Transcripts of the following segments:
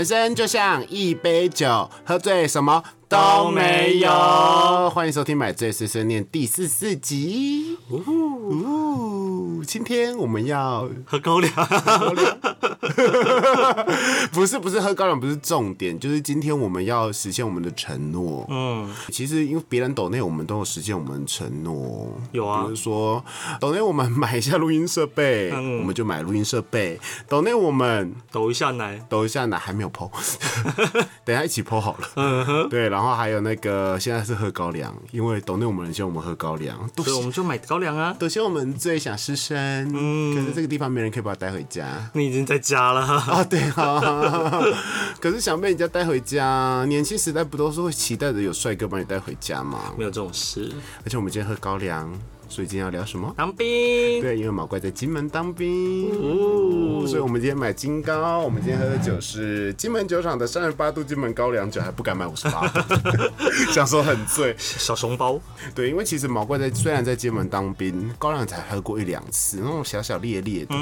人生就像一杯酒，喝醉什么都没有。欢迎收听《买醉碎碎念》第四四集。呜，今天我们要喝高粱，不是不是喝高粱不是重点，就是今天我们要实现我们的承诺。嗯，其实因为别人抖内，我们都有实现我们的承诺。有啊比如说抖内我们买一下录音设备，嗯我们就买录音设备。抖内我们抖一下奶，抖一下奶还没有剖，等一下一起剖好了。嗯哼，对，然后还有那个现在是喝高粱，因为抖内我们人希望我们喝高粱，都所以我们就买高粱啊。抖希望我们最想失身。嗯可是这个地方没人可以把它带回家。你已经在家了，啊，对啊，可是想被人家带回家，年轻时代不都是会期待着有帅哥把你带回家吗？没有这种事。而且我们今天喝高粱，所以今天要聊什么？当兵，对，因为毛怪在金门当兵，哦所以我们今天买金高。我们今天喝的酒是金门酒厂的三十八度金门高粱酒，还不敢买五十八，想说很醉。小熊包，对，因为其实毛怪在虽然在金门当兵，高粱才喝过一两次，那种小小烈烈的，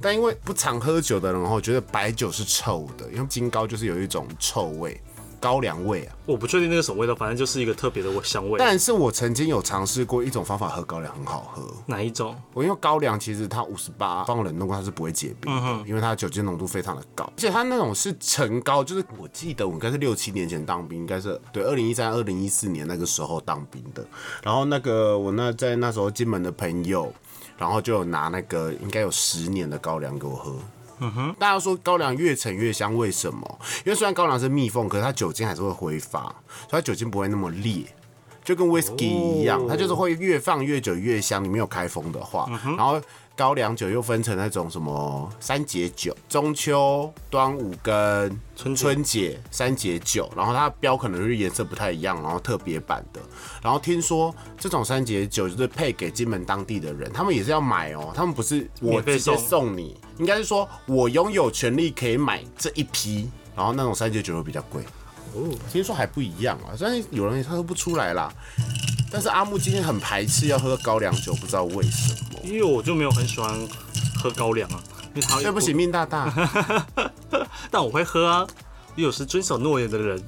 但因为不常喝酒的人哦，觉得白酒是臭的，因为金高就是有一种臭味。高粱味啊，我不确定那个什么味道，反正就是一个特别的香味。但是我曾经有尝试过一种方法喝高粱，很好喝。哪一种？我因为高粱其实它五十八放冷冻过它是不会结冰的，因为它的酒精浓度非常的高，而且它那种是陈高，就是我记得我应该是六七年前当兵，应该是对二零一三、二零一四年那个时候当兵的。然后那个我那在那时候金门的朋友，然后就有拿那个应该有十年的高粱给我喝。嗯哼，大家说高粱越陈越香，为什么？因为虽然高粱是密封，可是它酒精还是会挥发，所以它酒精不会那么烈。就跟 whisky 一样，它就是会越放越久越香。你没有开封的话，然后高粱酒又分成那种什么三节酒、中秋、端午跟春节春节三节酒，然后它标可能是颜色不太一样，然后特别版的。然后听说这种三节酒就是配给金门当地的人，他们也是要买哦，他们不是我直接送送你，应该是说我拥有权利可以买这一批，然后那种三节酒会比较贵。哦，听说还不一样啊，虽然有人他喝不出来啦。但是阿木今天很排斥要喝高粱酒，不知道为什么。因为我就没有很喜欢喝高粱啊，因为它对不起，，命大大，但我会喝啊，因为我是遵守诺言的人。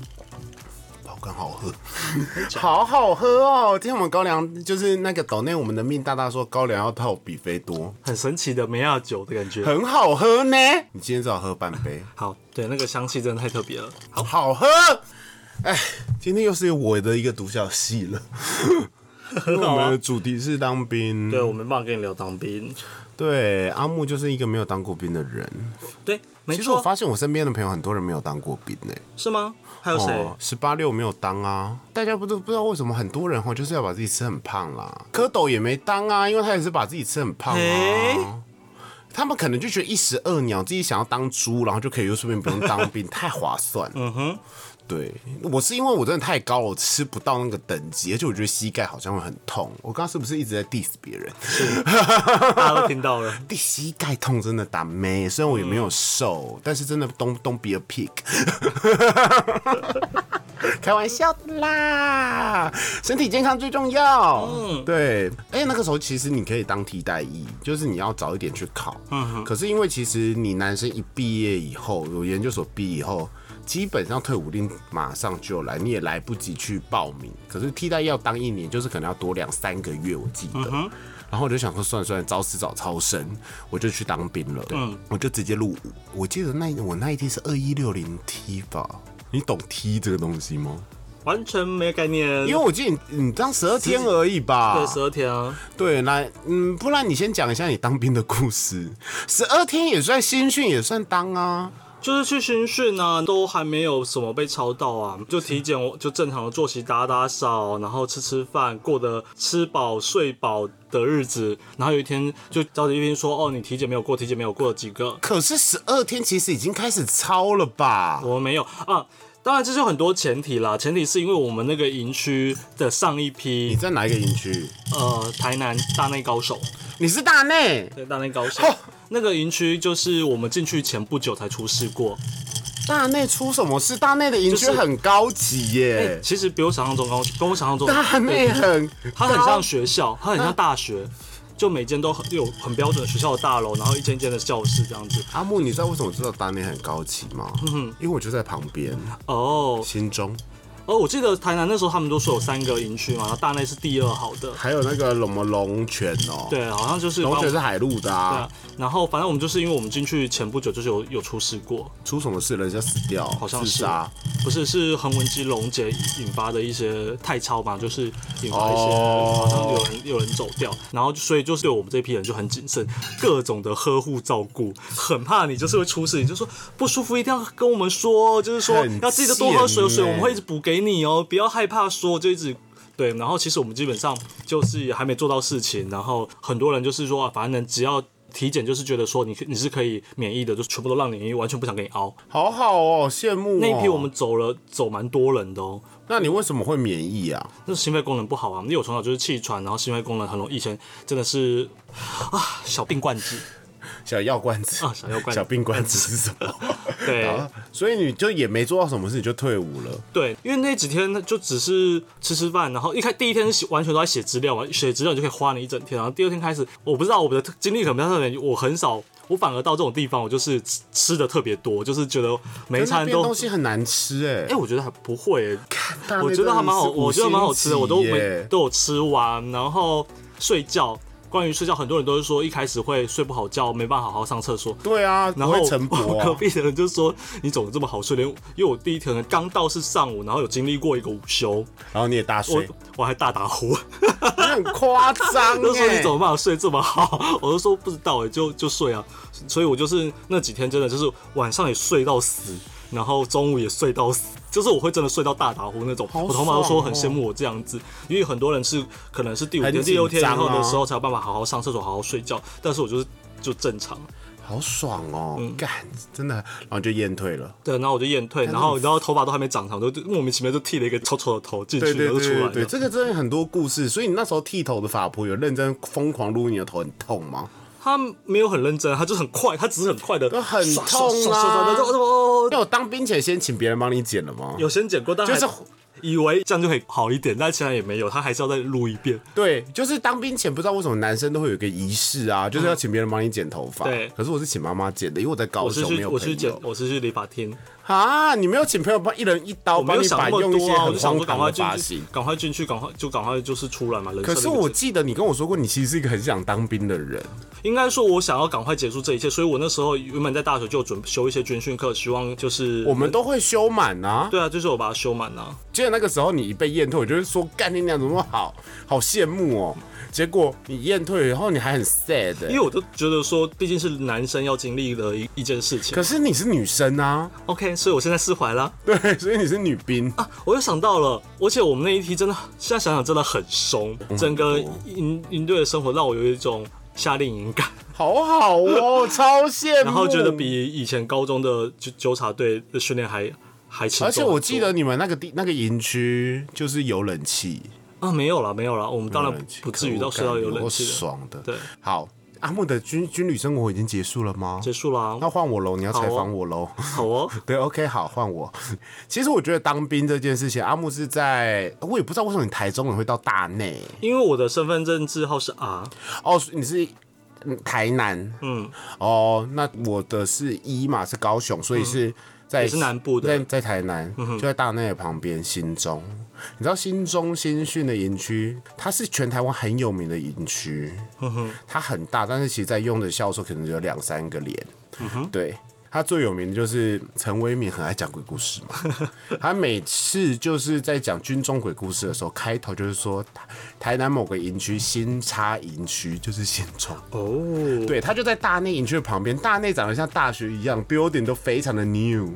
好更好喝，好好喝哦！今天我们高粱就是那个岛内我们的命大大说高粱要套比菲多，很神奇的梅亚酒的感觉。很好喝呢。你今天至少喝半杯，好，对，那个香气真的太特别了。好，好喝。哎，今天又是我的一个独角戏了。因为我们的主题是当兵，对我没办法跟你聊当兵。对，阿木就是一个没有当过兵的人。对，没错其实我，发现我身边的朋友很多人没有当过兵呢、是吗？还有谁？哦，十八六没有当啊，大家不都不知道为什么很多人哦就是要把自己吃很胖啦。蝌蚪也没当啊，因为他也是把自己吃很胖嘿啊。他们可能就觉得一石二鸟，自己想要当猪，然后就可以又顺便不用当兵，太划算。嗯哼，对我是因为我真的太高了，我吃不到那个等级，而且我觉得膝盖好像会很痛。我刚刚是不是一直在 diss 别人？大家都听到了。第膝盖痛真的打妹，虽然我也没有瘦，但是真的 don't don't be a pig。开玩笑的啦，身体健康最重要。嗯，对。而且那个时候其实你可以当替代役，就是你要早一点去考。嗯可是因为其实你男生一毕业以后，有研究所毕业以后。基本上退伍令马上就来，你也来不及去报名。可是替代要当一年，就是可能要多两三个月，我记得。然后我就想说，算算了，早死早超生，我就去当兵了。嗯，我就直接入伍。我记得那我那一天是二一六零 T 吧？你懂 T 这个东西吗？完全没概念，因为我记得你你当十二天而已吧？对十二天啊，对，来，嗯，不然你先讲一下你当兵的故事。十二天也算新训，也算当啊。就是去军训啊，都还没有什么被抄到啊，就体检我，就正常的作息，打打扫，然后吃吃饭，过得吃饱睡饱的日子。然后有一天就交一边说，哦，你体检没有过，体检没有过几个，可是十二天其实已经开始抄了吧？我没有啊。当然，这就很多前提啦。前提是因为我们那个营区的上一批你，在哪一个营区？呃，台南大内高手，你是大内，对，大内高手哦那个营区，就是我们进去前不久才出事过。大内出什么事？大内的营区很高级耶，其实比我想象中高，跟我想象中，大内很，它很像学校，它很像大学。就每间都很有很标准的学校的大楼，然后一间一间的教室这样子。阿木，你知道为什么我知道大内很高级吗？嗯因为我就在旁边，哦，心中，哦，我记得台南那时候他们都说有三个营区嘛，然后大内是第二好的。还有那个什么龙泉哦，，对，好像就是龙泉是海陆的对啊啊，，然后反正我们就是因为我们进去前不久就是有有出事过，出什么事？人家死掉，好像是自杀，不是是横纹肌溶解引发的一些太超嘛，就是引发一些、哦好像有人有人走掉，然后所以就是对我们这批人就很谨慎，各种的呵护照顾，很怕你就是会出事，你就说不舒服一定要跟我们说，就是说很要记得多喝水，贱水我欸们会一直补给你哦，不要害怕说，就一直。对，然后其实我们基本上就是还没做到事情，然后很多人就是说，啊反正只要体检，就是觉得说你可你是可以免疫的，就全部都让你完全不想给你熬。好好哦，羡慕哦。那一批我们走了走蛮多人的哦，那你为什么会免疫啊？那心肺功能不好啊，因为我从小就是气喘，然后心肺功能很容易，以前真的是啊小病罐子小药罐子啊小药罐子小病罐子是什么？对啊所以你就也没做到什么事，你就退伍了。对，因为那几天就只是吃吃饭，然后一开第一天完全都在写资料嘛，写资料你就可以花你一整天，然后第二天开始，我不知道我们的经历可能比较特别，我很少。我反而到这种地方，我就是吃吃的特别多，就是觉得每一餐都，东西很难吃哎、哎、我觉得还不会、欸，我觉得还蛮好，我觉得蛮好吃的，我都都有吃完，然后睡觉。关于睡觉，很多人都是说一开始会睡不好觉，没办法好好上厕所。对啊，然后。隔壁的人就说：“你怎么这么好睡？连因为我第一天刚到是上午，然后有经历过一个午休，然后你也大睡，我还大打呼，你很夸张 都说你哎怎。么办法睡这么好？我就说不知道哎，就就睡啊。所以我就是那几天真的就是晚上也睡到死，然后中午也睡到死，就是我会真的睡到大打呼那种。好我同胞都说很羡慕我这样子，因为很多人是可能是第五天、很第六天以后的时候才有办法好好上厕所、好好睡觉，但是我就是就正常。好爽哦，嗯干、真的，然后就验退了。对，然后我就验退，然后然后头发都还没长长，就就莫名其妙就剃了一个丑丑的头进去，对对然后就出来对对。这个真的很多故事。所以你那时候剃头的发婆有认真疯狂撸你的头，很痛吗？他没有很认真，他就很快，他只是很快的，很痛啊刷刷刷的就哦那我当兵前先请别人帮你剪了吗？有先剪过，但就是以为这样就可以好一点，但其实也没有，他还是要再录一遍。对，就是当兵前不知道为什么男生都会有一个仪式啊，就是要请别人帮你剪头发。对可是我是请妈妈剪的，因为我在高我是去雄没有朋我去剪友，。我是去理发厅，啊，你没有请朋友帮一人一刀我没有想帮你把那么多啊，我用一些很就想荒唐说赶快进的发型去。，赶快进去，赶快就赶快就是出来嘛。可是我记得你跟我说过，你其实是一个很想当兵的人。应该说，我想要赶快结束这一切，所以我那时候原本在大学就有准修一些军训课，希望就是我们都会修满啊。对啊，就是我把它修满啊。记得那个时候你一被验退，我就是说干你娘怎么好，好羡慕哦。结果你验退，然后你还很 sad，欸因为我都觉得说，毕竟是男生要经历的一一件事情可。是你是女生啊，OK，所以我现在释怀了。对，所以你是女兵。啊，我又想到了，而且我们那一梯真的，现在想想真的很松，整个营营队的生活让我有一种夏令营感，好好哦，超羡慕。然后觉得比以前高中的纠纠察队的训练还还轻松而。且我记得你们那个地那个营区就是有冷气，啊，没有了，没有了，我们当然不至于到睡到有冷气。爽的。对，好，阿木的军军旅生活已经结束了吗？结束了那，换我喽，你要采访我喽。好哦，对，OK，好，换我。其实我觉得当兵这件事情，阿木是在，我也不知道为什么你台中人会到大内因为我的身份证字号是 R，哦，你是嗯台南嗯，哦，那我的是一嘛，是高雄，所以是在、也是南部的嗯在在台南，就在大内的旁边新中。你知道新中新训的营区，它是全台湾很有名的营区，它很大，但是其实在用的校舍可能只有两三个连，对。他最有名的就是陈威民很爱讲鬼故事嘛，他每次就是在讲军中鬼故事的时候，开头就是说台台南某个营区新插营区就是新中，哦，对，他就在大内营区的旁边，大内长得像大学一样，building 都非常的 new。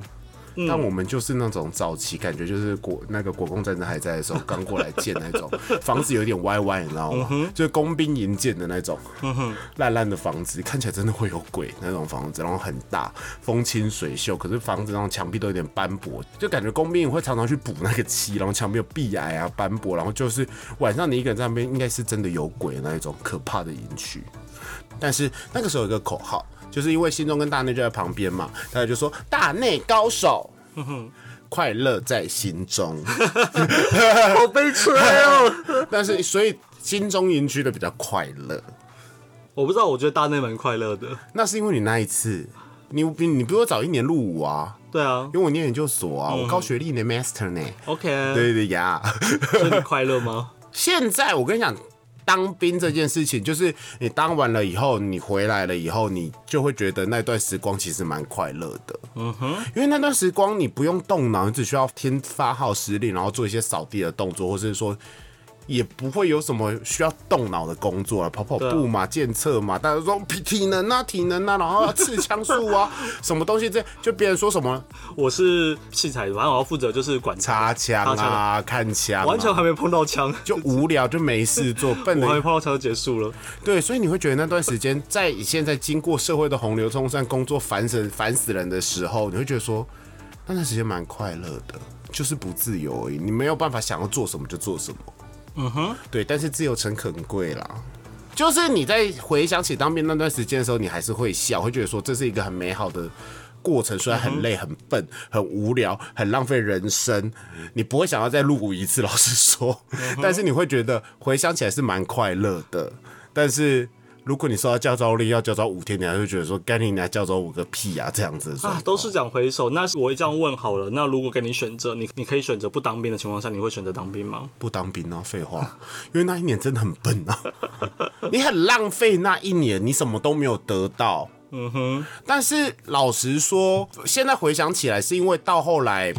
但我们就是那种早期感觉，就是国那个国共战争还在的时候刚过来建那种 房子，有点歪歪，你知道吗？就是工兵营建的那种烂烂的房子，看起来真的会有鬼那种房子，然后很大，风清水秀，可是房子那种墙壁都有点斑驳，就感觉工兵营会常常去补那个漆，然后墙壁有壁癌啊、斑驳，然后就是晚上你一个人在那边，应该是真的有鬼那一种可怕的营区。但是那个时候有一个口号，就是因为心中跟大内就在旁边嘛，大家就说大内高手，快乐在心中。好悲催哦。但是所以心中营区的比较快乐，我不知道，我觉得大内蛮快乐的。那是因为你那一次，你比你比我早一年入伍啊，对啊因为我念研究所啊，我高学历呢，master 呢。，OK，对对呀，所以你快乐吗？现在我跟你讲，当兵这件事情，就是你当完了以后，你回来了以后，你就会觉得那段时光其实蛮快乐的。嗯哼，因为那段时光你不用动脑，你只需要听发号施令，然后做一些扫地的动作，或是说。也不会有什么需要动脑的工作啊，跑跑步嘛，健测嘛，大家说体体能啊，体能啊，然后要刺枪术啊，什么东西这就别人说什么？我是器材，反正我要负责就是管插枪啊、看枪啊、完全还没碰到枪，就无聊，就没事做，笨我还没碰到枪就结束了。对，所以你会觉得那段时间，在你现在经过社会的洪流冲散，工作烦死烦死人的时候，你会觉得说，那段时间蛮快乐的，就是不自由而已，你没有办法想要做什么就做什么。嗯哼，对，但是自由城很贵啦。就是你在回想起当兵那段时间的时候，你还是会笑，会觉得说这是一个很美好的过程，虽然很累、很笨、很无聊、很浪费人生，你不会想要再入伍一次，老实说，但是你会觉得回想起来是蛮快乐的。但是如果你收到教招令要教招五天，你还会觉得说干你来教招五个屁啊这样子啊，都是讲回首。那我这样问好了，那如果给你选择，你你可以选择不当兵的情况下，你会选择当兵吗？不当兵啊，废话，因为那一年真的很笨啊，你很浪费那一年，你什么都没有得到。嗯哼，但是老实说，现在回想起来，是因为到后来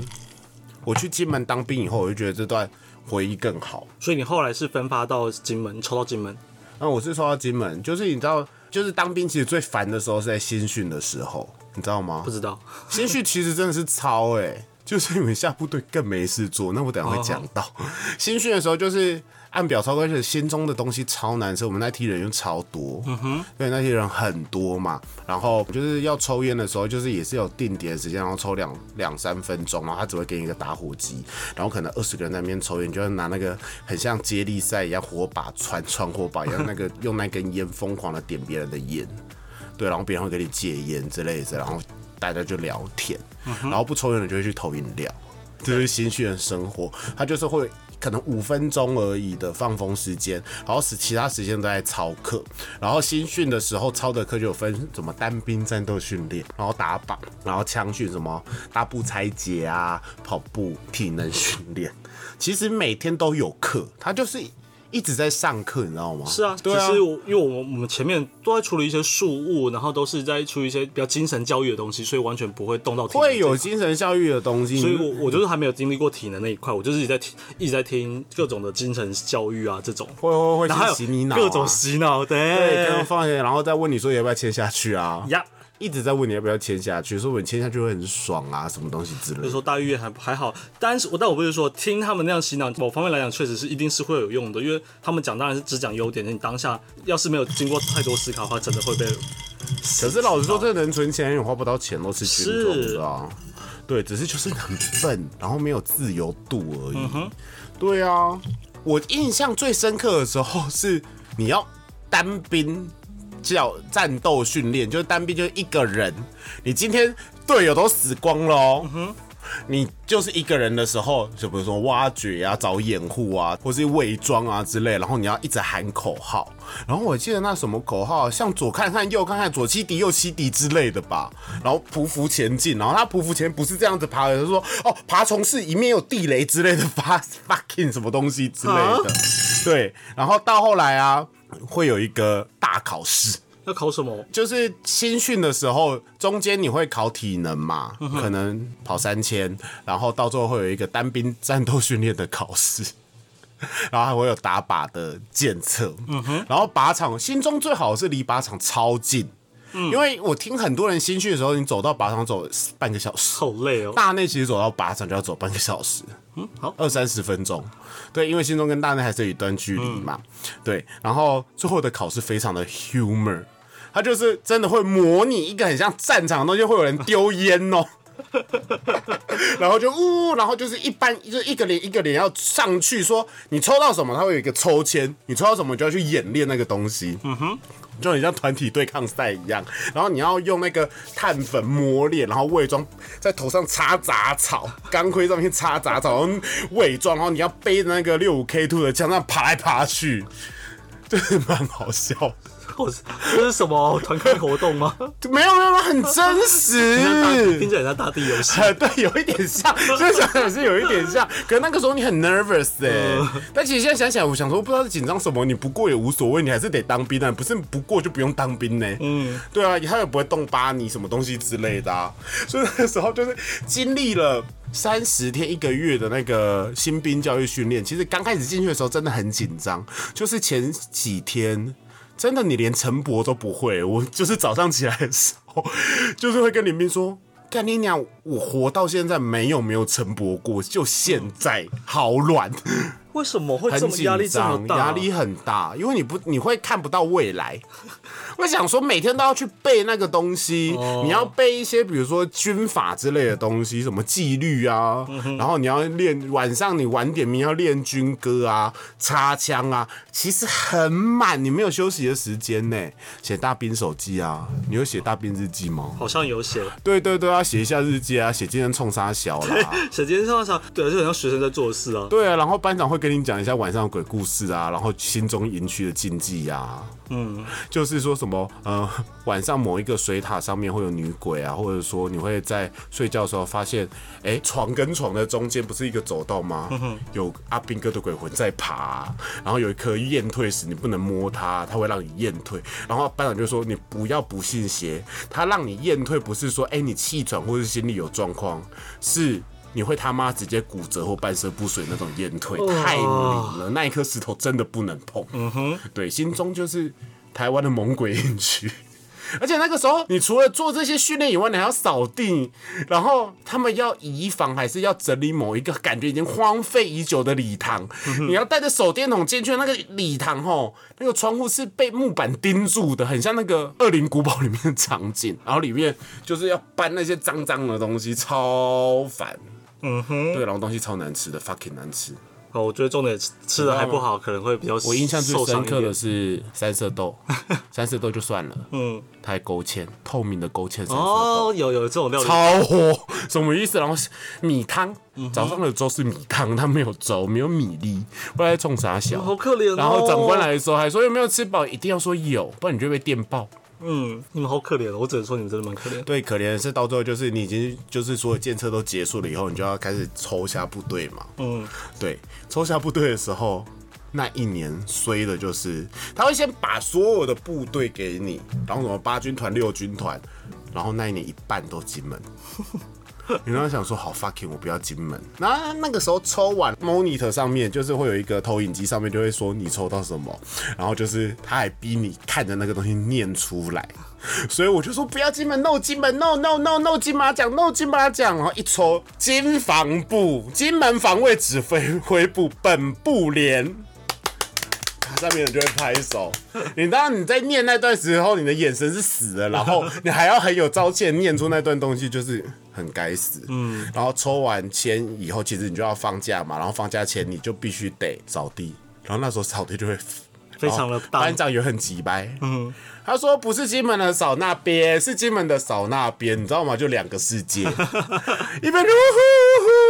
我去金门当兵以后，我就觉得这段回忆更好。所以你后来是分发到金门，抽到金门，那我是说到金门，就是你知道，就是当兵其实最烦的时候是在新训的时候，你知道吗不？知道。新训其实真的是超哎、就是你们下部队更没事做。那我等下会讲到，新训的时候就是按表操课，而且心中的东西超难受。我们那批人又超多，嗯哼，对，那些人很多嘛。然后就是要抽烟的时候，就是也是有定点的时间，然后抽两两三分钟，然后他只会给你一个打火机，然后可能二十个人在那边抽烟，就要拿那个很像接力赛一样火把传传火把一样，那个用那根烟疯狂的点别人的烟。对，然后别人会给你戒烟之类的，然后大家就聊天，然后不抽烟的就会去投饮料，就是新训的生活。他就是会可能五分钟而已的放风时间，然后使其他时间都在操课。然后新训的时候操的课就有分什么单兵战斗训练，然后打靶，然后枪训什么大步拆解啊、跑步、体能训练。其实每天都有课，他就是一直在上课，你知道吗？是啊，对啊因为我们我们前面都在处理一些事务，然后都是在处理一些比较精神教育的东西，所以完全不会动到体能会有。精神教育的东西，所以我我就是还没有经历过体能那一块，我就是一直在听一直在听各种的精神教育啊这种，会会会然后洗你脑、各种洗脑，对，对刚刚放下，然后再问你说要不要签下去啊？呀。一直在问你要不要签下去，说我签下去会很爽啊，什么东西之类的。就说大医院还还好，但是我但我不是说听他们那样洗脑，某方面来讲确实是一定是会有用的，因为他们讲当然是只讲优点，你当下要是没有经过太多思考的话，真的会被可是老实说，这能存钱，也花不到钱，都是群众啊。对，只是就是很笨，然后没有自由度而已。对啊，我印象最深刻的时候是你要单兵叫战斗训练，就是单兵就是一个人，你今天队友都死光了哦。你就是一个人的时候，就比如说挖掘啊、找掩护啊，或是伪装啊之类，然后你要一直喊口号。然后我记得那什么口号，像左看看、右看看、左七敌、右七敌之类的吧。然后匍匐前进，然后他匍匐前不是这样子爬的，是说哦爬虫是一面有地雷之类的，发 fucking 什么东西之类的。对，然后到后来啊，会有一个大考试。要考什么？就是新训的时候，中间你会考体能嘛，可能跑三千，然后到最后会有一个单兵战斗训练的考试，然后还会有打靶的检测，然后靶场心中最好是离靶场超近。因为我听很多人新训的时候，你走到靶场走半个小时，好累哦。大内其实走到靶场就要走半个小时，嗯，好，二三十分钟。对，因为心中跟大内还是有一段距离嘛。对，然后最后的考试非常的 humor，他就是真的会模拟一个很像战场的东西，会有人丢烟哦。然后就呜，然后就是一般就是一个连一个连要上去说你抽到什么，它会有一个抽签，你抽到什么你就要去演练那个东西。嗯哼。就很像团体对抗赛一样，然后你要用那个碳粉磨脸，然后伪装在头上插杂草，钢盔上面插杂草，然后伪装，然后你要背着那个六五 K two 的枪，这样爬来爬去，就是蛮好笑。好，这是什么团课活动吗？没有没有，很真实，听起来像大地游戏。对，有一点像，就是想想是有一点像。可是那个时候你很 nervous 哎，但其实现在想起来，我想说，不知道是紧张什么，你不过也无所谓，你还是得当兵啊，不是不过就不用当兵呢。嗯，对啊，他也不会动巴你什么东西之类的啊。所以那个时候就是经历了三十天一个月的那个新兵教育训练，其实刚开始进去的时候真的很紧张，就是前几天。真的，你连晨勃都不会。我就是早上起来的时候，就是会跟林斌说：“干你娘！我活到现在没有没有晨勃过，就现在好软。”为什么会这么压力这么大？压力很大，因为你不你会看不到未来。我想说，每天都要去背那个东西，你要背一些，比如说军法之类的东西，什么纪律啊，然后你要练晚上你晚点名要练军歌啊、插枪啊，其实很满，你没有休息的时间呢。写大兵手记啊，你有写大兵日记吗？好像有写。对对对，啊写一下日记啊，写今天冲杀小啦，写今天冲杀小，对，就很像学生在做事啊。对啊，然后班长会跟你讲一下晚上鬼故事啊，然后心中营区的禁忌呀。嗯，就是说什么呃，晚上某一个水塔上面会有女鬼啊，或者说你会在睡觉的时候发现，哎，床跟床的中间不是一个走道吗？有阿兵哥的鬼魂在爬，然后有一颗验退石，你不能摸它，它会让你验退。然后班长就说你不要不信邪，他让你验退不是说哎你气喘或是心里有状况，是你会他妈直接骨折或半身不遂那种验退，太灵了，那一颗石头真的不能碰。嗯哼，对，心中就是。台湾的猛鬼营区，而且那个时候，你除了做这些训练以外，你还要扫地，然后他们要移房，还是要整理某一个感觉已经荒废已久的礼堂。你要带着手电筒进去，那个礼堂吼，那个窗户是被木板钉住的，很像那个《恶灵古堡》里面的场景。然后里面就是要搬那些脏脏的东西，超烦。嗯哼，对，然后东西超难吃的，fucking 难吃。哦，我觉得重点吃的还不好，可能会比较。我印象最深刻的是三色豆，三色豆就算了，嗯，它还勾芡，透明的勾芡三色豆。哦，有有这种料理，超火，什么意思？然后米汤，早上的粥是米汤，它没有粥，没有米粒，不知道在冲啥小，好可怜。然后长官来的时候还说有没有吃饱，一定要说有，不然你就被电爆。嗯，你们好可怜，我只能说你们真的蛮可怜。对，可怜的是到最后就是你已经就是所有建设都结束了以后，你就要开始抽下部队嘛。嗯，对，抽下部队的时候，那一年衰的就是他会先把所有的部队给你，然后什么八军团、六军团，然后那一年一半都进门。你刚刚想说好 fucking，我不要金门。那那个时候抽完 monitor 上面就是会有一个投影机，上面就会说你抽到什么，然后就是他还逼你看着那个东西念出来。所以我就说不要金门，no 金门，no no no no 金马奖，no 金马奖。然后一抽金防部，金门防卫指挥挥部本部连。上面人就会拍手。你当然你在念那段时候，你的眼神是死的，然后 你还要很有朝气念出那段东西，就是很该死。嗯。然后抽完签以后，其实你就要放假嘛，然后放假前你就必须得扫地，然后那时候扫地就会非常的班长也很急掰。嗯。他说不是金门的扫那边，是金门的扫那边，你知道吗？就两个世界。一边呼呼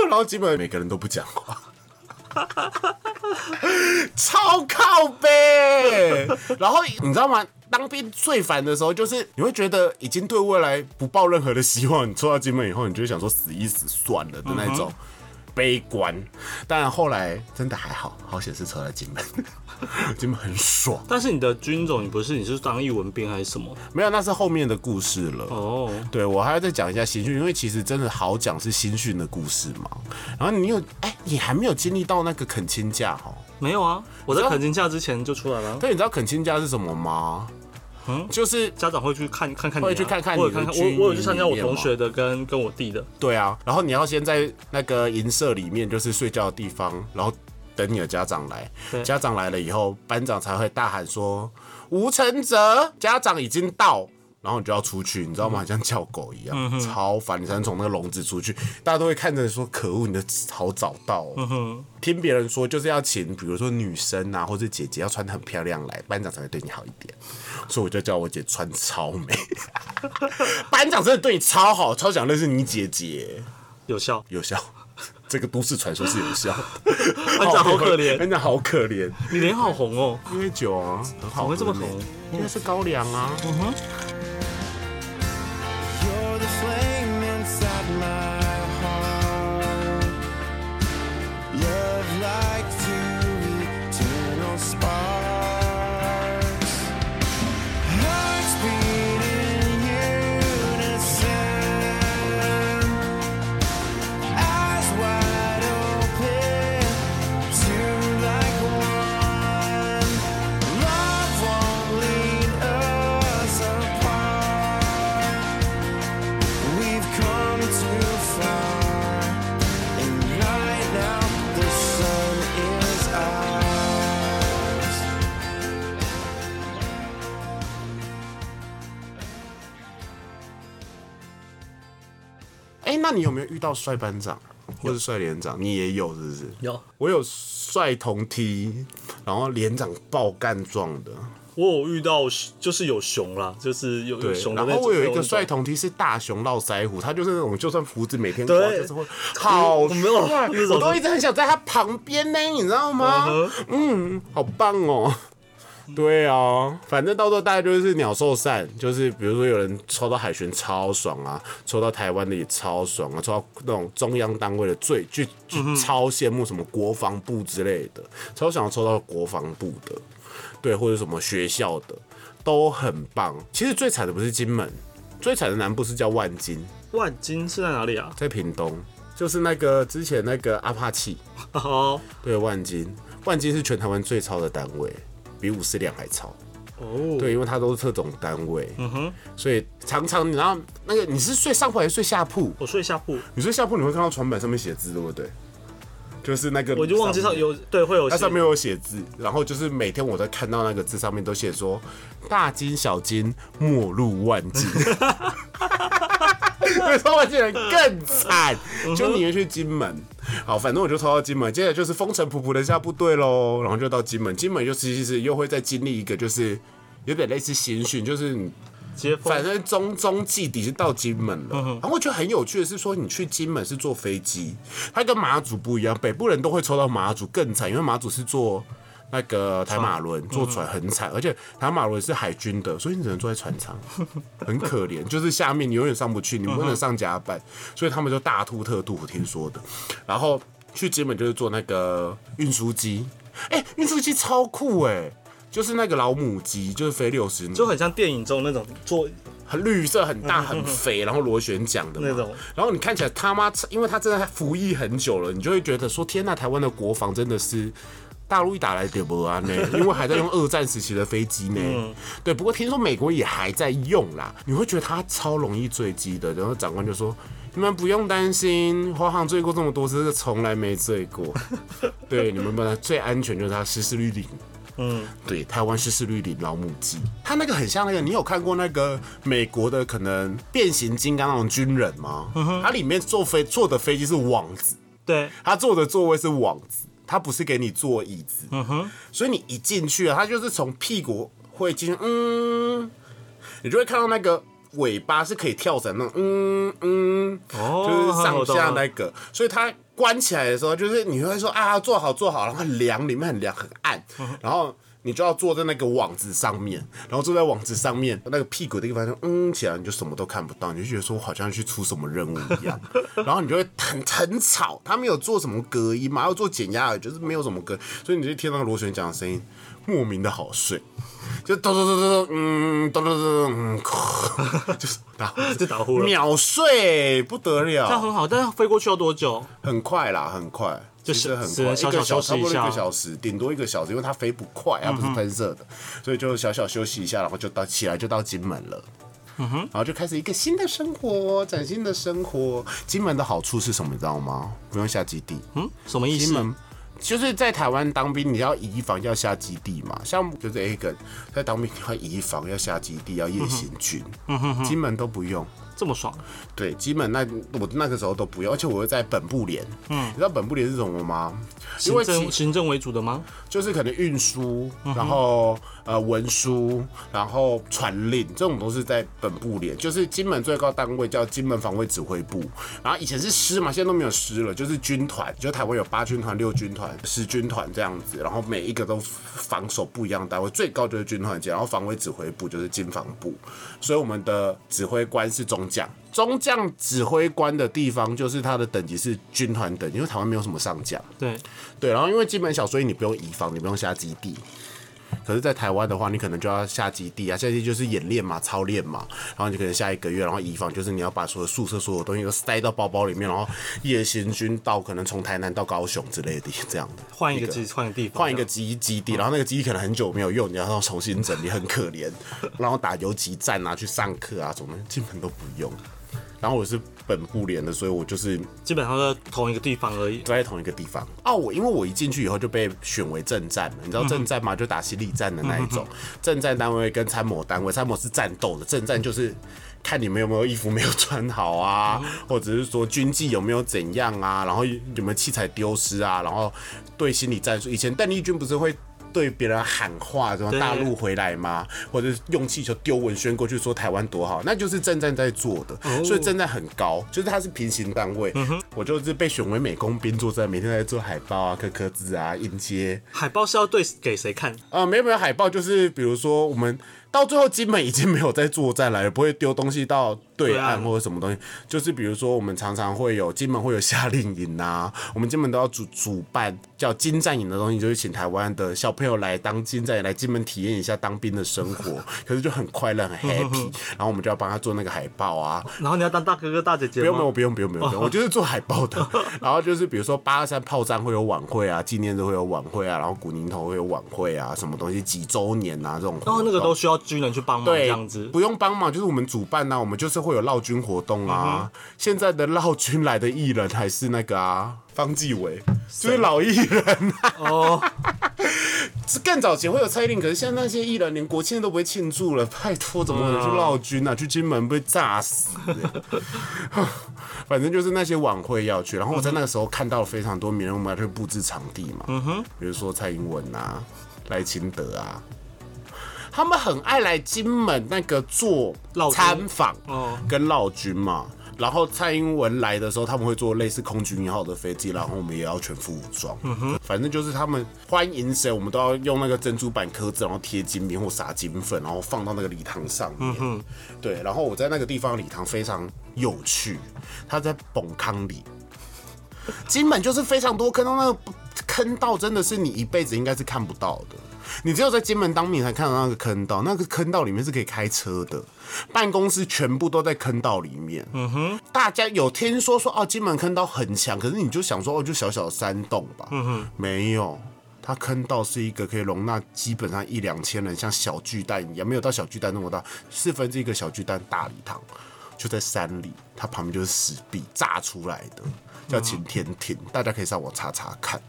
呼，然后基本每个人都不讲话。超靠背，然后你知道吗？当兵最烦的时候，就是你会觉得已经对未来不抱任何的希望。你抽到金门以后，你就想说死一死算了的那种。悲观，但后来真的还好，好险是抽到金门，金门很爽。但是你的军种，你不是你是当义文兵还是什么？没有，那是后面的故事了。哦，对我还要再讲一下新训，因为其实真的好讲是新训的故事嘛。然后你有哎，你还没有经历到那个恳亲假哈？没有啊，我在恳亲假之前就出来了。对，你知道恳亲假是什么吗？嗯，就是家长会去看看看，会去看看你看看我我有去参加我同学的跟跟我弟的。对啊，然后你要先在那个银舍里面，就是睡觉的地方，然后等你的家长来。家长来了以后，班长才会大喊说：“吴承泽，家长已经到。”然后你就要出去，你知道吗？像叫狗一样，超烦。你才能从那个笼子出去，大家都会看着说：“可恶，你的好早到。”听别人说就是要请，比如说女生啊，或者姐姐要穿的很漂亮来，班长才会对你好一点。所以我就叫我姐穿超美。班长真的对你超好，超想认识你姐姐。有效，有效。这个都市传说是有效的。班长好可怜，班长好可怜，你脸好红哦，因为酒啊，很好喝怎么会这么红呢？应该是高粱啊。嗯哼，哎、那你有没有遇到帅班长或者帅连长？你也有是不是？有，我有帅同梯，然后连长爆干壮的，我有遇到就是有熊啦，就是有有。熊。然后我有一个帅同梯是大熊络腮胡，他就是那种就算胡子每天刮，对就是会好帅，我都一直很想在他旁边呢，你知道吗？嗯，好棒哦。对啊，反正到时候大概就是鸟兽散，就是比如说有人抽到海巡超爽啊，抽到台湾的也超爽啊，抽到那种中央单位的最就就超羡慕什么国防部之类的，超想要抽到国防部的，对，或者什么学校的都很棒。其实最惨的不是金门，最惨的南部是叫万金，万金是在哪里啊？在屏东，就是那个之前那个阿帕奇，哦。对，万金，万金是全台湾最超的单位，比五四两还超。哦，对，因为它都是特种单位，嗯哼，所以常常你知道那个你是睡上铺还是睡下铺？我睡下铺，你睡下铺你会看到床板上面写字，对不对？就是那个，我就忘记上，有对会有写它上面有写字，然后就是每天我在看到那个字上面都写说大金小金莫入万金，对，抽万金人更惨，就宁愿去金门。好，反正我就抽到金门，接着就是风尘仆仆的下部队喽，然后就到金门，金门就其实又会再经历一个就是有点类似新训，就是反正中中季底是到金门了，然后我觉得很有趣的是说，你去金门是坐飞机，它跟马祖不一样，北部人都会抽到马祖更惨，因为马祖是坐那个台马轮，坐船很惨，而且台马轮是海军的，所以你只能坐在船舱，很可怜，就是下面你永远上不去，你不能上甲板，所以他们就大吐特吐，我听说的，然后去基本就是坐那个运输机，哎、运输机超酷哎、就是那个老母鸡，就是飞六十，就很像电影中那种做很绿色、很大、很肥，然后螺旋桨的那种。然后你看起来他妈，因为他真的服役很久了，你就会觉得说：天呐，台湾的国防真的是。大陆一打来点不安呢，因为还在用二战时期的飞机呢。对，不过听说美国也还在用啦。你会觉得它超容易坠机的。然后长官就说：“你们不用担心，华航坠过这么多次，这个从来没坠过。对，你们本来最安全就是它失事率零。嗯，对，台湾失事率零老母鸡，它那个很像那个，你有看过那个美国的可能变形金刚那种军人吗？它里面坐飞坐的飞机是网子，对，他坐的座位是网子，他不是给你坐椅子，嗯哼，所以你一进去啊，他就是从屁股会进去，嗯，你就会看到那个尾巴是可以跳绳那种，嗯嗯，哦就是上下那个，所以它关起来的时候，就是你会说啊，坐好坐好，然后很凉，里面很凉很暗，嗯然后。你就要坐在那个网子上面，然后坐在网子上面，那个屁股的地方就嗯起来，你就什么都看不到，你就觉得说好像去出什么任务一样，然后你就会很很吵，他没有做什么隔音嘛，要做减压耳，就是没有什么隔，所以你就听到那个螺旋桨的声音，莫名的好睡，就咚咚咚咚咚，嗯，咚咚咚咚，就是打呼就打呼，秒睡不得了这样，很好。但是飞过去要多久？很快啦，很快。就其实很快，只能小小一个小差不多一休息一下个小时，顶多一个小时，因为它飞不快，它不是喷射的，所以就小小休息一下，然后就到起来就到金门了。然后就开始一个新的生活，崭新的生活。金门的好处是什么，你知道吗？不用下基地。嗯，什么意思？金门就是在台湾当兵，你要移防要下基地嘛，像就是 A 根在当兵要移防要下基地要夜行军，金门都不用，这么爽，对，基本那我那个时候都不用，而且我会在本部连。嗯，你知道本部连是什么吗？因行为行政为主的吗？就是可能运输，然后呃文书，然后传令，这种都是在本部连，就是金门最高单位叫金门防卫指挥部。然后以前是师嘛，现在都没有师了，就是军团，就台湾有八军团、六军团、十军团这样子，然后每一个都防守不一样的单位，最高就是军团级，然后防卫指挥部就是金防部，所以我们的指挥官是中将。中将指挥官的地方就是他的等级是军团等级，因为台湾没有什么上将。对，对，然后因为基本小，所以你不用移防，你不用下基地。可是，在台湾的话，你可能就要下基地啊，下基地就是演练嘛、操练嘛，然后你可能下一个月，然后以防就是你要把所有宿舍所有东西都塞到包包里面，然后夜行军到可能从台南到高雄之类的这样的，换一个基，换个地方，换一个基基地，然后那个基地可能很久没有用，你要重新整理，很可怜。然后打游击战啊，去上课啊，什么的基本都不用。然后我是本部连的，所以我就是基本上都在同一个地方而已。都在同一个地方。哦，我因为我一进去以后就被选为正战了，你知道正战吗？就打心理战的那一种。正战单位跟参谋单位，参谋是战斗的，正战就是看你们有没有衣服没有穿好啊，或者是说军纪有没有怎样啊，然后有没有器材丢失啊，然后对心理战术。以前邓丽君不是会。对别人喊话，什么大陆回来吗？或者是用气球丢文宣过去说台湾多好，那就是正战在做的，所以正在很高，就是它是平行单位。我就是被选为美工兵作战，每天在做海报啊、刻刻字啊、印接。海报是要对给谁看？呃，没有没有海报，就是比如说我们到最后金门已经没有在作战了，也不会丢东西到对对岸岸或者什么东西。就是比如说我们常常会有金门会有夏令营啊，我们金门都要主主办叫金战营的东西，就是请台湾的小朋友来当金战营，来金门体验一下当兵的生活，可是就很快乐很 happy，然后我们就要帮他做那个海报啊，然后你要当大哥哥大姐姐？不用不用不用不用不用不用，我就是做海报的。然后就是比如说八二三炮战会有晚会啊，纪念日会有晚会啊，然后古宁头会有晚会啊，什么东西几周年啊这种。然后那个都需要军人去帮忙这样子。不用帮忙，就是我们主办呐、我们就是会有绕军活动啊。现在的绕军来的艺人还是那个啊，方继伟，就是老艺人啊。哦，是 更早前会有蔡依林，可是现在那些艺人连国庆都不会庆祝了，拜托，怎么可能去绕军啊？去金门被炸死、反正就是那些晚会要去，然后我在那个时候看到了非常多名人，我们要去布置场地嘛，嗯哼，比如说蔡英文啊、赖清德啊，他们很爱来金门那个做参访哦跟老军嘛。然后蔡英文来的时候，他们会坐类似空军一号的飞机，然后我们也要全副武装。嗯哼，反正就是他们欢迎谁，我们都要用那个珍珠板刻字，然后贴金边或撒金粉，然后放到那个礼堂上面。嗯对。然后我在那个地方礼堂非常有趣，它在崩康里。金门就是非常多坑道，那个坑道真的是你一辈子应该是看不到的。你只有在金门当面才看到那个坑道，那个坑道里面是可以开车的，办公室全部都在坑道里面。嗯哼，大家有听说说哦，金门坑道很强，可是你就想说哦，就小小的山洞吧。嗯哼，没有。它坑道是一个可以容纳基本上一两千人，像小巨蛋一样，没有到小巨蛋那么大，四分之一个小巨蛋大礼堂，就在山里，它旁边就是石壁炸出来的，叫擎天亭，大家可以上网查查看。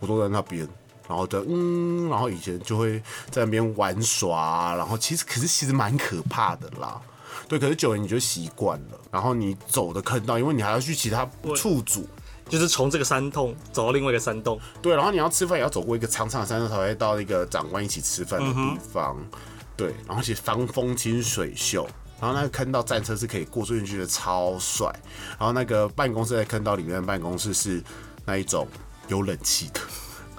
我都在那边，然后的嗯，然后以前就会在那边玩耍，然后其实可是其实蛮可怕的啦。对，可是久了你就习惯了，然后你走的坑道，因为你还要去其他处组，就是从这个山洞走到另外一个山洞，对，然后你要吃饭也要走过一个长长的山路才会到那个长官一起吃饭的地方，对，然后而且防风清水秀，然后那个坑道战车是可以过出去的，超帅。然后那个办公室在坑道里面的办公室是那一种有冷气的。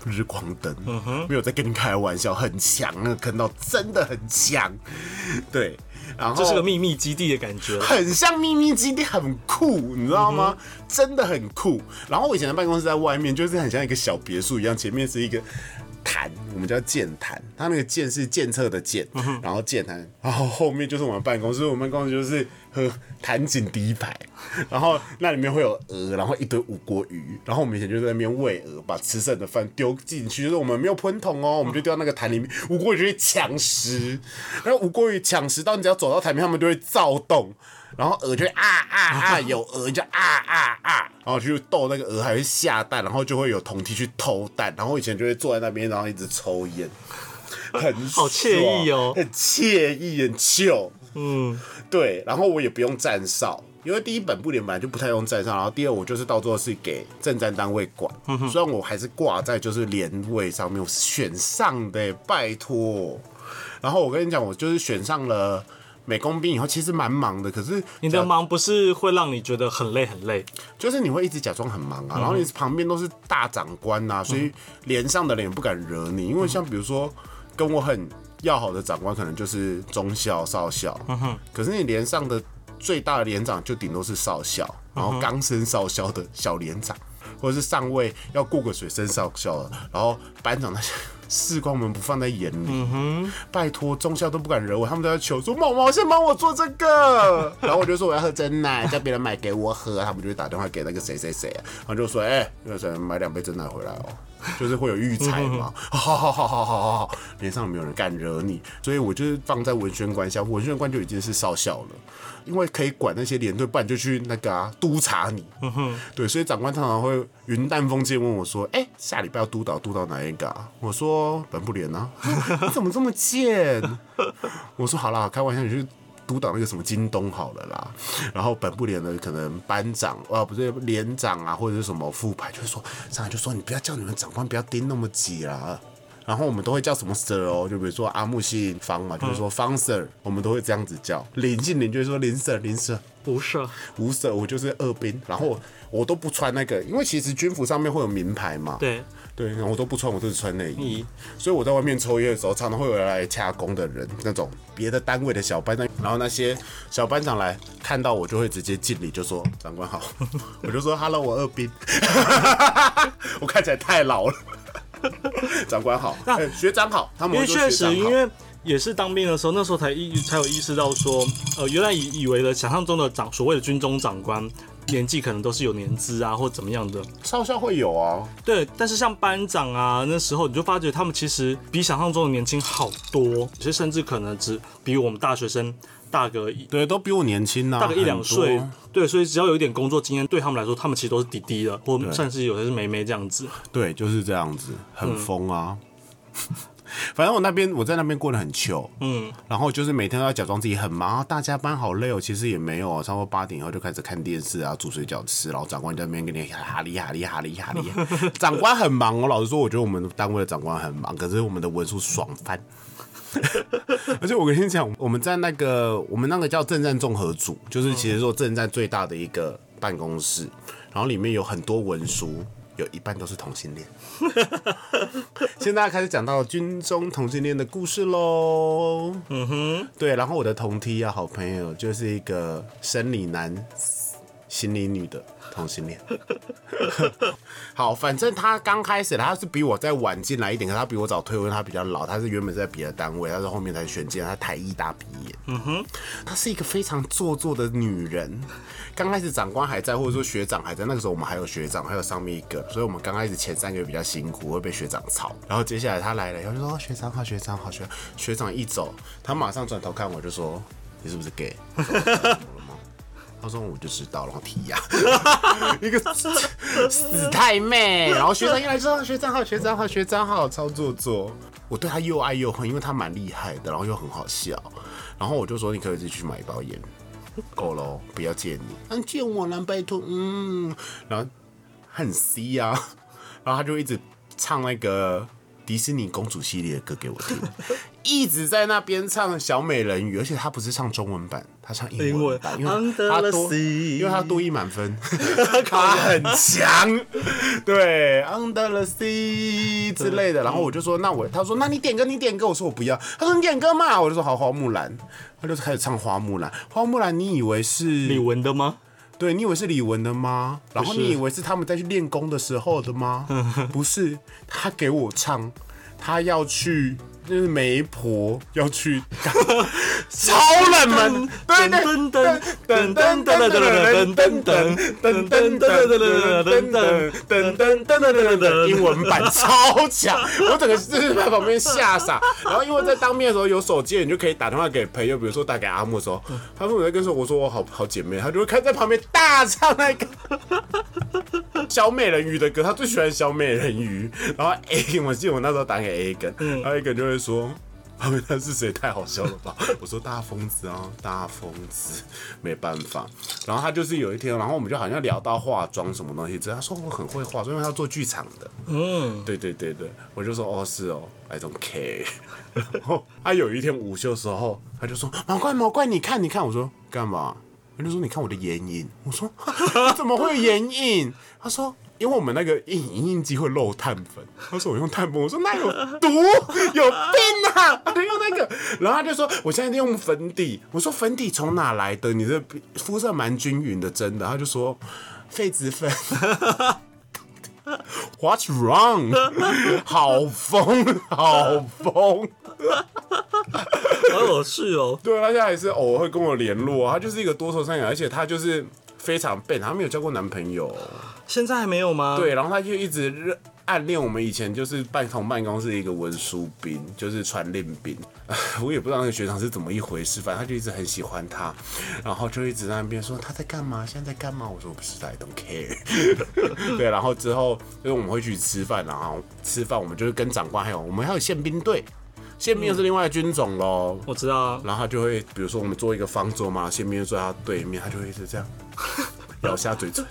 日光灯，没有在跟你开玩笑，很强，那个坑道真的很强，对，然后这是个秘密基地的感觉。很像秘密基地，很酷，你知道吗？真的很酷。然后我以前的办公室在外面，就是很像一个小别墅一样，前面是一个坛，我们叫剑坛，它那个剑是监测的剑，然后剑坛，然后后面就是我们办公室，我们办公室就是和坛景第一排，然后那里面会有鹅，然后一堆五锅鱼，然后我们以前就在那边喂鹅，把吃剩的饭丢进去，就是我们没有喷桶哦，我们就丢到那个坛里面，五锅鱼就会抢食，然后五锅鱼抢食到你只要走到台面，他们就会躁动。然后鹅就会啊啊啊，有鹅就啊啊啊，然后去逗那个鹅，还会下蛋，然后就会有同梯去偷蛋，然后以前就会坐在那边，然后一直抽烟，很好惬意哦很惬意，很 chill。嗯，对，然后我也不用站哨，因为第一本部连本来就不太用站哨，然后第二我就是到最后是给政战单位管，虽然我还是挂在就是连位上面，我是选上的，拜托。然后我跟你讲，我就是选上了美工兵以后，其实蛮忙的，可是你的忙不是会让你觉得很累很累，就是你会一直假装很忙啊，然后你旁边都是大长官呐、所以连上的人也不敢惹你，因为像比如说跟我很要好的长官，可能就是中校、少校，可是你连上的最大的连长就顶多是少校，然后刚升少校的小连长，或者是上尉要过个水升少校了，然后班长那些。士官们不放在眼里，拜托中校都不敢惹我，他们都在求说毛毛先帮我做这个，然后我就说我要喝真奶，叫别人买给我喝，他们就会打电话给那个谁谁谁，然后就说哎，那个谁买两杯真奶回来哦。就是会有育才嘛，好好好好好好好，连上没有人敢惹你，所以我就是放在文宣官下，文宣官就已经是少校了，因为可以管那些连队，不然就去那个啊督察你，对，所以长官常常会云淡风轻问我说，哎、下礼拜要督导督导哪一个啊？我说本部连啊，你怎么这么贱？我说好啦，开玩笑，你去督导那个什么京东好了啦。然后本部连的可能班长啊，不是连长啊，或者是什么副排，就是说上来就说你不要叫你们长官不要盯那么紧啦。然后我们都会叫什么 Sir 哦，就比如说阿木姓方嘛，就是说方 Sir，我们都会这样子叫。林姓林就会说林 Sir 林 Sir。不是，无 Sir 我就是二兵，然后我都不穿那个，因为其实军服上面会有名牌嘛，对，对，然后我都不穿，我都是穿内衣。嗯，所以我在外面抽烟的时候，常常会有人来掐工的人，那种别的单位的小班长，然后那些小班长来看到我，就会直接敬礼，就说长官好，我就说 Hello，我二兵，我看起来太老了，长官好，哎学长好，他们因为确实，因为也是当兵的时候，那时候才意才有意识到说，呃，原来以以为的想象中的长所谓的军中长官年纪可能都是有年资啊或怎么样的，少校会有啊，对。但是像班长啊，那时候你就发觉他们其实比想象中的年轻好多，有些甚至可能只比我们大学生大个一对，都比我年轻啊，大个一两很岁，对，所以只要有一点工作经验，对他们来说，他们其实都是弟弟的，或甚至有些是妹妹这样子。对，就是这样子，很疯啊。反正我那边我在那边过得很糗，嗯，然后就是每天都要假装自己很忙，啊大加班好累哦。其实也没有哦，差不多八点以后就开始看电视啊，煮水饺吃，然后长官在那边跟你哈利哈利哈利哈利。长官很忙哦，老实说，我觉得我们单位的长官很忙，可是我们的文书爽翻。而且我跟你讲，我们在那个我们那个叫政战综合组，就是其实说政战最大的一个办公室，然后里面有很多文书，有一半都是同性恋。现在开始讲到军中同性恋的故事喽。嗯哼，对，然后我的同梯啊，好朋友就是一个生理男、心理女的同性恋。好，反正他刚开始他是比我再晚进来一点，可她比我早退，因为他比较老，他是原本是在别的单位，他是后面才选进来，他台艺大毕业。嗯哼，她是一个非常做作的女人。刚开始长官还在，或者说学长还在，那个时候我们还有学长，还有上面一个，所以我们刚开始前三个月比较辛苦，会被学长吵。然后接下来他来了，然后就说、哦学长好，学长好，学学长一走，他马上转头看我就说你是不是 gay？他说我就知道，然后提呀，一个死太妹。然后学长一来就说学长好，学长好，学长好，超做作。我对他又爱又恨，因为他蛮厉害的，然后又很好笑。然后我就说你可以自己去买一包烟，够了哦，不要见你。嗯，见我啦，拜托。嗯，然后很 C 啊，然后他就一直唱那个迪士尼公主系列的歌给我听，一直在那边唱小美人鱼，而且他不是唱中文版，他唱英文版，因为他多，因为他多一满分，他很强，对，Under the Sea 之类的。然后我就说，那我，他说，那你点歌，你点歌，我说我不要，他说你点歌嘛，我就说好，花木兰，他就开始唱花木兰，花木兰，你以为是李玟的吗？对你以为是李玟的吗？然后你以为是他们在去练功的时候的吗？不是，他给我唱，他要去。就是媒婆要去，超冷门，对对噔噔噔噔噔噔噔噔噔噔噔噔噔噔噔噔噔噔噔英文版超强，我整个就是在旁边吓傻。然后因为在当面的时候有手机，你就可以打电话给朋友，比如说打给阿木的时候，他说我在跟说，我说我好好姐妹，他就会开始在旁边大唱那个小美人鱼的歌，他最喜欢小美人鱼。然后哎、我记得我那时候打给 A 梗，然后 A 梗就会说。他们他是谁？太好笑了吧！我说大疯子啊，大疯子，没办法。然后他就是有一天，然后我们就好像聊到化妆什么东西，之后他说我很会化妆，因为他做剧场的。嗯，对对对对，我就说哦是哦，I don't care。然后他有一天午休的时候，他就说毛怪毛怪，你看你看，我说干嘛？他就说你看我的眼影，我说 怎么会有眼影？他说因为我们那个印影印机会漏碳粉，他说我用碳粉，我说那有毒，有病啊！他就用那个，然后他就说我现在在用粉底，我说粉底从哪来的？你的肤色蛮均匀的，真的。他就说痱子粉。What's wrong？好疯，好疯。好有趣哦。对，他现在还是偶尔会跟我联络啊。他就是一个多愁善感，而且他就是非常笨，他没有交过男朋友。现在还没有吗？对，然后他就一直暗恋我们以前就是办同办公室一个文书兵，就是传令兵。我也不知道那个学长是怎么一回事，反正他就一直很喜欢他，然后就一直在那边说他在干嘛，现在在干嘛。我说我不知道，I don't care。对，然后之后就是我们会去吃饭，然后吃饭我们就是跟长官还有我们还有宪兵队，宪兵又是另外的军种喽。我知道啊。然后他就会，比如说我们做一个方桌嘛，宪兵就坐在他对面，他就会一直这样 咬下嘴唇，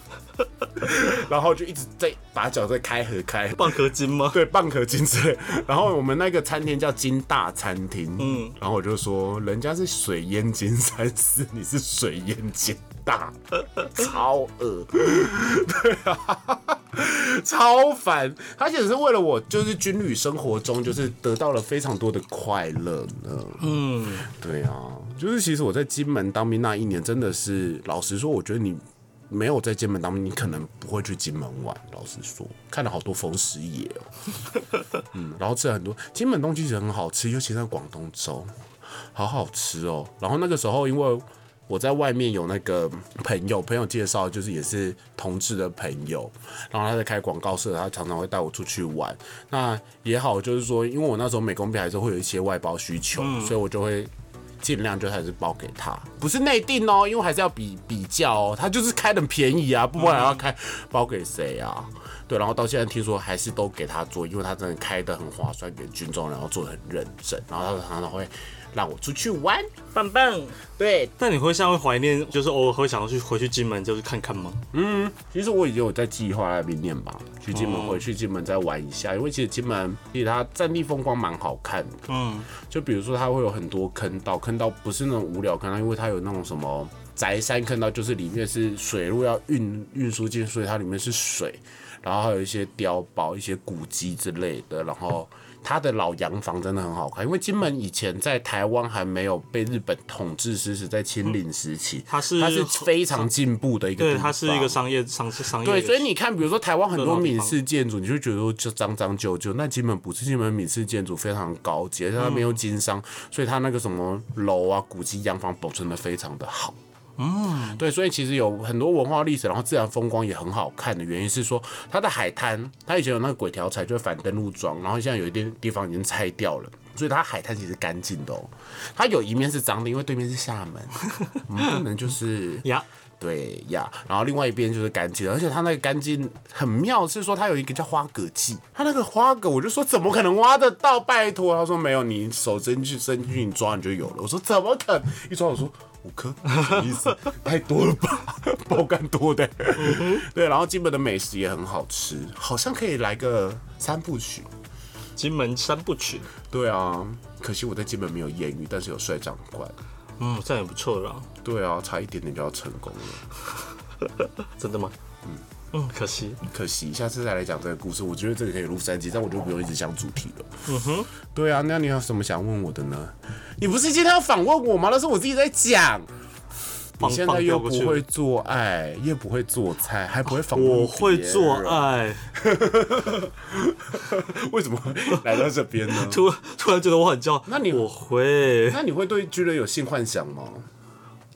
然后就一直在把脚在开合开，蚌壳金吗？对，蚌壳金之类。然后我们那个餐厅叫金大餐厅，嗯嗯，然后我就说人家是水淹金三四，你是水淹金大，超恶，对啊，超烦。他只是为了我，就是军旅生活中就是得到了非常多的快乐呢。嗯，对啊，就是其实我在金门当兵那一年，真的是老实说，我觉得你没有在金门当兵，你可能不会去金门玩。老实说，看了好多风食野哦，嗯，然后吃了很多金门东西，其实很好吃，尤其在广东粥，好好吃哦。然后那个时候，因为我在外面有那个朋友，朋友介绍，就是也是同志的朋友，然后他在开广告社，他常常会带我出去玩。那也好，就是说，因为我那时候美工兵还是会有一些外包需求，所以我就会。尽量就还是包给他，不是内定哦，因为还是要比比较哦。他就是开的便宜啊，不然要开包给谁啊？对，然后到现在听说还是都给他做，因为他真的开的很划算给军装，然后做的很认真，然后他常常会让我出去玩。棒棒。对，但你会像会怀念，就是偶尔会想要去回去金门，就是看看吗？嗯，其实我已经有在计划在明年吧，去金门回去金门再玩一下，因为其实金门其实它战地风光蛮好看的。嗯，就比如说它会有很多坑道，坑道不是那种无聊坑道，因为它有那种什么宅山坑道，就是里面是水路要运运输进，所以它里面是水，然后还有一些碉堡、一些古迹之类的，然后。它的老洋房真的很好看，因为金门以前在台湾还没有被日本统治时，是在清领时期，它是它是非常进步的一个地对，方，它是一个商业商商业。对，所以你看，比如说台湾很多闽式建筑，你就觉得就脏脏旧旧，那金门不是，金门闽式建筑非常高级，而且它没有经商，所以它那个什么楼啊、古迹、洋房保存的非常的好。嗯，对，所以其实有很多文化历史，然后自然风光也很好看的原因是说，它的海滩，它以前有那个鬼条彩，就是反登陆桩，然后现在有一点地方已经拆掉了。所以它海滩其实干净的哦，它有一面是脏的，因为对面是厦门，我 们不能就是呀，对呀，然后另外一边就是干净，而且它那个干净很妙，是说它有一个叫花蛤剂，它那个花蛤，我就说怎么可能挖得到？拜托，他说没有，你手伸去伸进去，你抓你就有了。我说怎么可能？一抓我说五颗，什么意思？太多了吧，爆干多的。对，然后金门的美食也很好吃，好像可以来个三部曲。金门三部曲，对啊，可惜我在金门没有艳遇，但是有帅长官。嗯，这样也不错啦。对啊，差一点点就要成功了。真的吗？嗯嗯，可惜。可惜，下次再来讲这个故事。我觉得这个可以录三集，但我就不用一直讲主题了。嗯哼，对啊，那你有什么想问我的呢？你不是今天要访问我吗？那是我自己在讲。你放现在又不会做爱，又不会做菜，还不会访啊我会别做人，爱，为什么会 来到这边呢？突突然觉得我很骄。那你我会，那你会对军人有性幻想吗？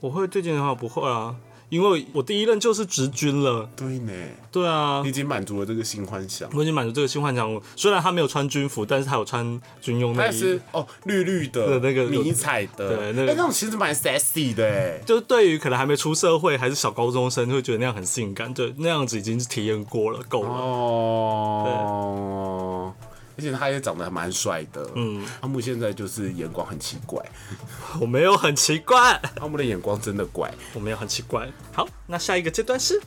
我会对健的话不会啊，因为我第一任就是直军了。对呢，对啊你已，经满足了这个新幻想。我已经满足这个新幻想。虽然他没有穿军服，但是他有穿军用内但是。哦，绿绿的对那个迷彩的，对那个哎那种其实蛮 sexy 的哎。就是对于可能还没出社会还是小高中生，会觉得那样很性感，对，那样子已经是体验过了，够了。哦，而且他也长得还蛮帅的。嗯，阿木现在就是眼光很奇怪，我没有很奇怪，阿木的眼光真的怪。我没有很奇怪。好，那下一个阶段是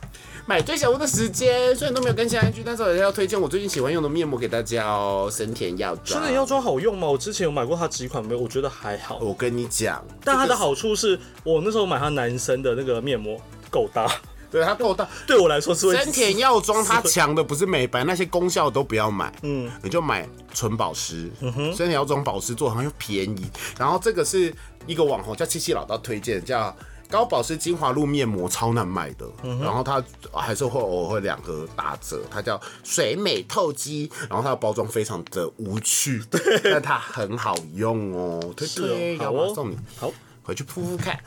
买最小屋的时间，虽然都没有更新 IG，但是我要推荐我最近喜欢用的面膜给大家哦，森田药妆。森田药妆好用吗？我之前有买过它几款，没有，我觉得还好。我跟你讲，但它的好处是我那时候买它男生的那个面膜够大，对它够大。对我来说是会 森田药妆它强的不是美白，那些功效都不要买，嗯你就买纯保湿。森田药妆保湿做好像又便宜，然后这个是一个网红叫七七老道推荐，叫。高保湿精华露面膜超难买的，然后它还是会偶尔会两个打折，它叫水美透肌，然后它的包装非常的无趣，但它很好用哦，推是哦推，好哦送你？好。回去敷敷看。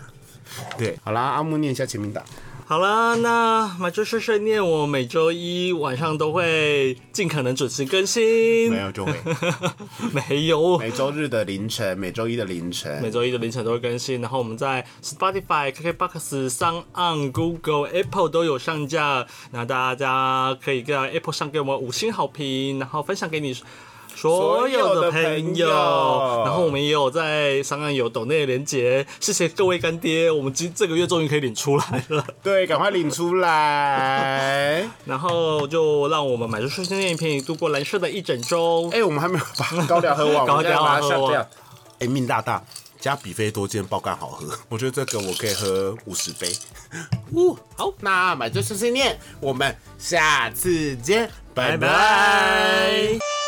对，好啦，阿木念一下前面打。好了，那买这碎碎念，我每周一晚上都会尽可能准时更新没。有就会。没有，每周日的凌晨，每周一的凌晨，每周一的凌晨都会更新。然后我们在 Spotify、KKBox、上 on Google、Apple 都有上架。那大家可以在 Apple 上给我们五星好评，然后分享给你。所有的朋朋友，然后我们也有在上岸有抖内的连接，谢谢各位干爹，我们今这个月终于可以领出来了。对，赶快领出来。然后就让我们买这顺心念便宜度过蓝色的一整周。哎、我们还没有把高粱喝完，高粱喝完下掉。哎、命大大加比菲多健爆肝好喝，我觉得这个我可以喝五十杯。呜，好，那买醉碎碎念，我们下次见，拜拜拜拜。